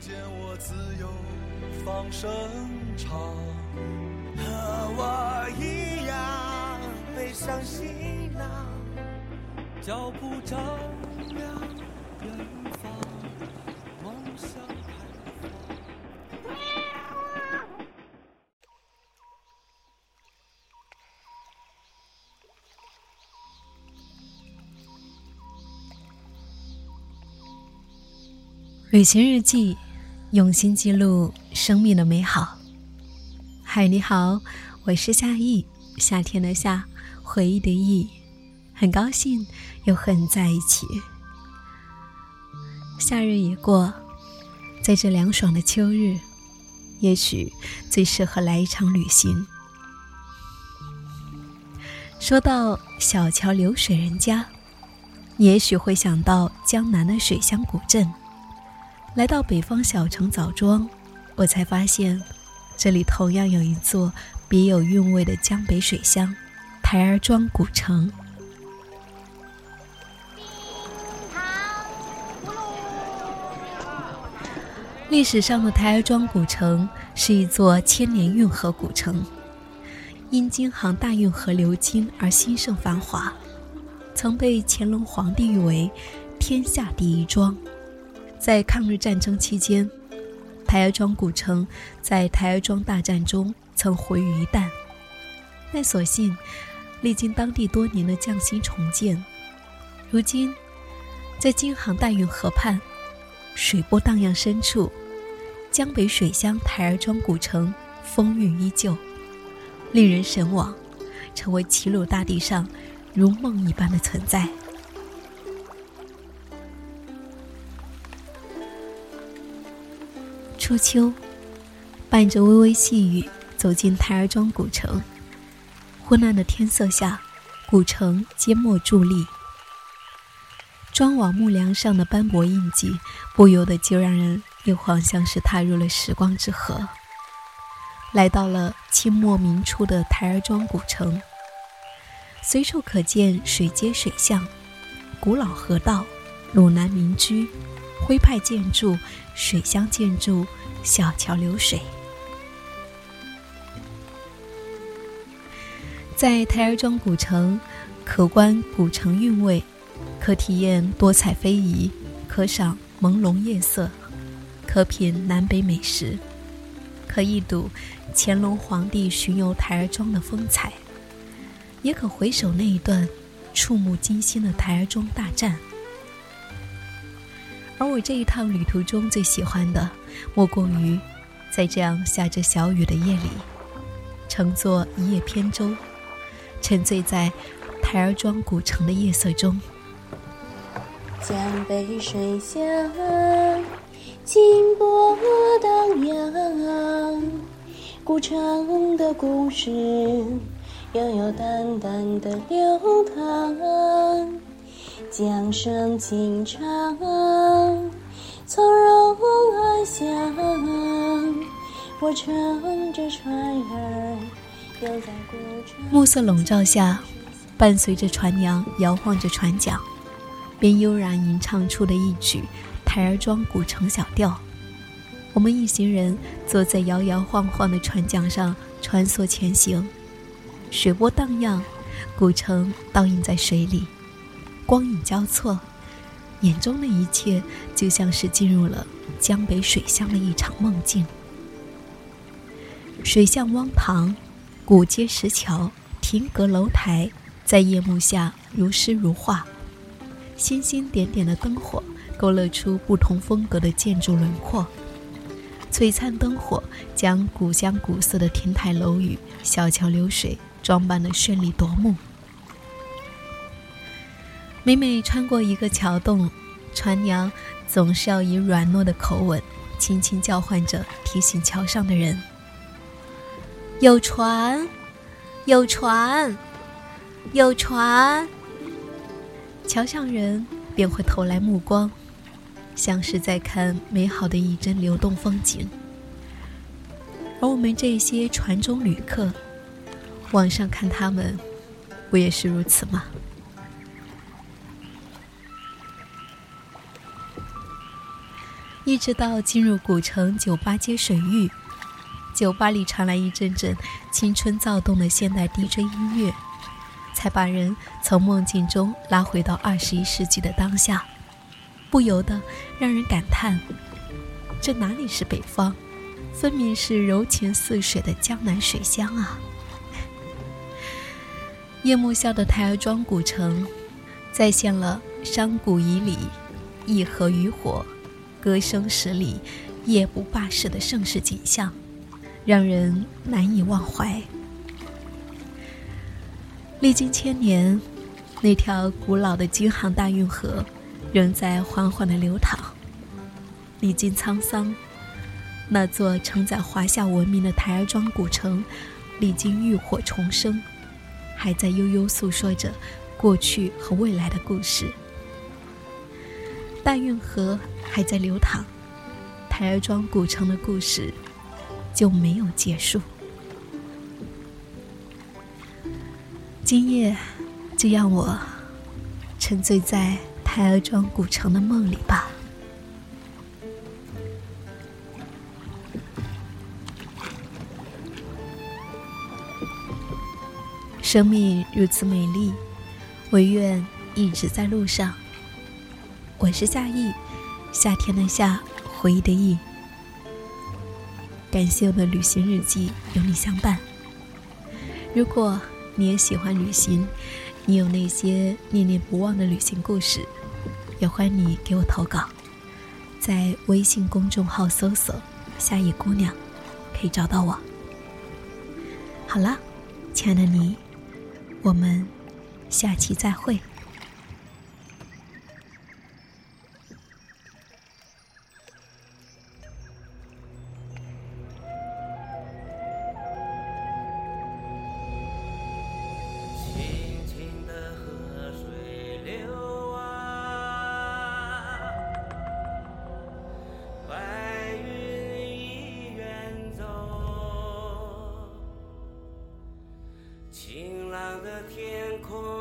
见我自由放声唱，和我一样背上行囊，脚步丈量远方，梦想。旅行日记，用心记录生命的美好。嗨，你好，我是夏意，夏天的夏，回忆的忆，很高兴又和你在一起。夏日已过，在这凉爽的秋日，也许最适合来一场旅行。说到小桥流水人家，你也许会想到江南的水乡古镇。来到北方小城枣庄，我才发现，这里同样有一座别有韵味的江北水乡——台儿庄古城。历史上的台儿庄古城是一座千年运河古城，因京杭大运河流经而兴盛繁华，曾被乾隆皇帝誉为“天下第一庄”。在抗日战争期间，台儿庄古城在台儿庄大战中曾毁于一旦，但所幸历经当地多年的匠心重建，如今在京杭大运河畔，水波荡漾深处，江北水乡台儿庄古城风韵依旧，令人神往，成为齐鲁大地上如梦一般的存在。初秋，伴着微微细雨，走进台儿庄古城。昏暗的天色下，古城缄默伫立，庄瓦木梁上的斑驳印记，不由得就让人又好像是踏入了时光之河，来到了清末明初的台儿庄古城。随处可见水街水巷、古老河道、鲁南民居、徽派建筑、水乡建筑。小桥流水，在台儿庄古城，可观古城韵味，可体验多彩非遗，可赏朦胧夜色，可品南北美食，可一睹乾隆皇帝巡游台儿庄的风采，也可回首那一段触目惊心的台儿庄大战。而我这一趟旅途中最喜欢的，莫过于在这样下着小雨的夜里，乘坐一叶扁舟，沉醉在台儿庄古城的夜色中。江北水乡，金波荡漾，古城的故事悠悠淡淡的流淌。江声轻唱，从容安详。我乘着船儿，游在。暮色笼罩下，伴随着船娘摇晃着船桨，便悠然吟唱出了一曲台儿庄古城小调。我们一行人坐在摇摇晃晃的船桨上穿梭前行，水波荡漾，古城倒映在水里。光影交错，眼中的一切就像是进入了江北水乡的一场梦境。水巷汪塘，古街石桥，亭阁楼台，在夜幕下如诗如画。星星点点的灯火勾勒出不同风格的建筑轮廓，璀璨灯火将古香古色的亭台楼宇、小桥流水装扮得绚丽夺目。每每穿过一个桥洞，船娘总是要以软糯的口吻轻轻叫唤着，提醒桥上的人：“有船，有船，有船。”桥上人便会投来目光，像是在看美好的一帧流动风景。而我们这些船中旅客，往上看他们，不也是如此吗？一直到进入古城酒吧街水域，酒吧里传来一阵阵青春躁动的现代 DJ 音乐，才把人从梦境中拉回到二十一世纪的当下，不由得让人感叹：这哪里是北方，分明是柔情似水的江南水乡啊！夜幕下的台儿庄古城，再现了山谷旖旎，一河渔火。歌声十里，夜不罢市的盛世景象，让人难以忘怀。历经千年，那条古老的京杭大运河仍在缓缓的流淌。历经沧桑，那座承载华夏文明的台儿庄古城，历经浴火重生，还在悠悠诉说着过去和未来的故事。大运河还在流淌，台儿庄古城的故事就没有结束。今夜，就让我沉醉在台儿庄古城的梦里吧。生命如此美丽，唯愿一直在路上。我是夏意，夏天的夏，回忆的忆。感谢我的旅行日记有你相伴。如果你也喜欢旅行，你有那些念念不忘的旅行故事，也欢迎你给我投稿，在微信公众号搜索“夏意姑娘”，可以找到我。好了，亲爱的你，我们下期再会。cold.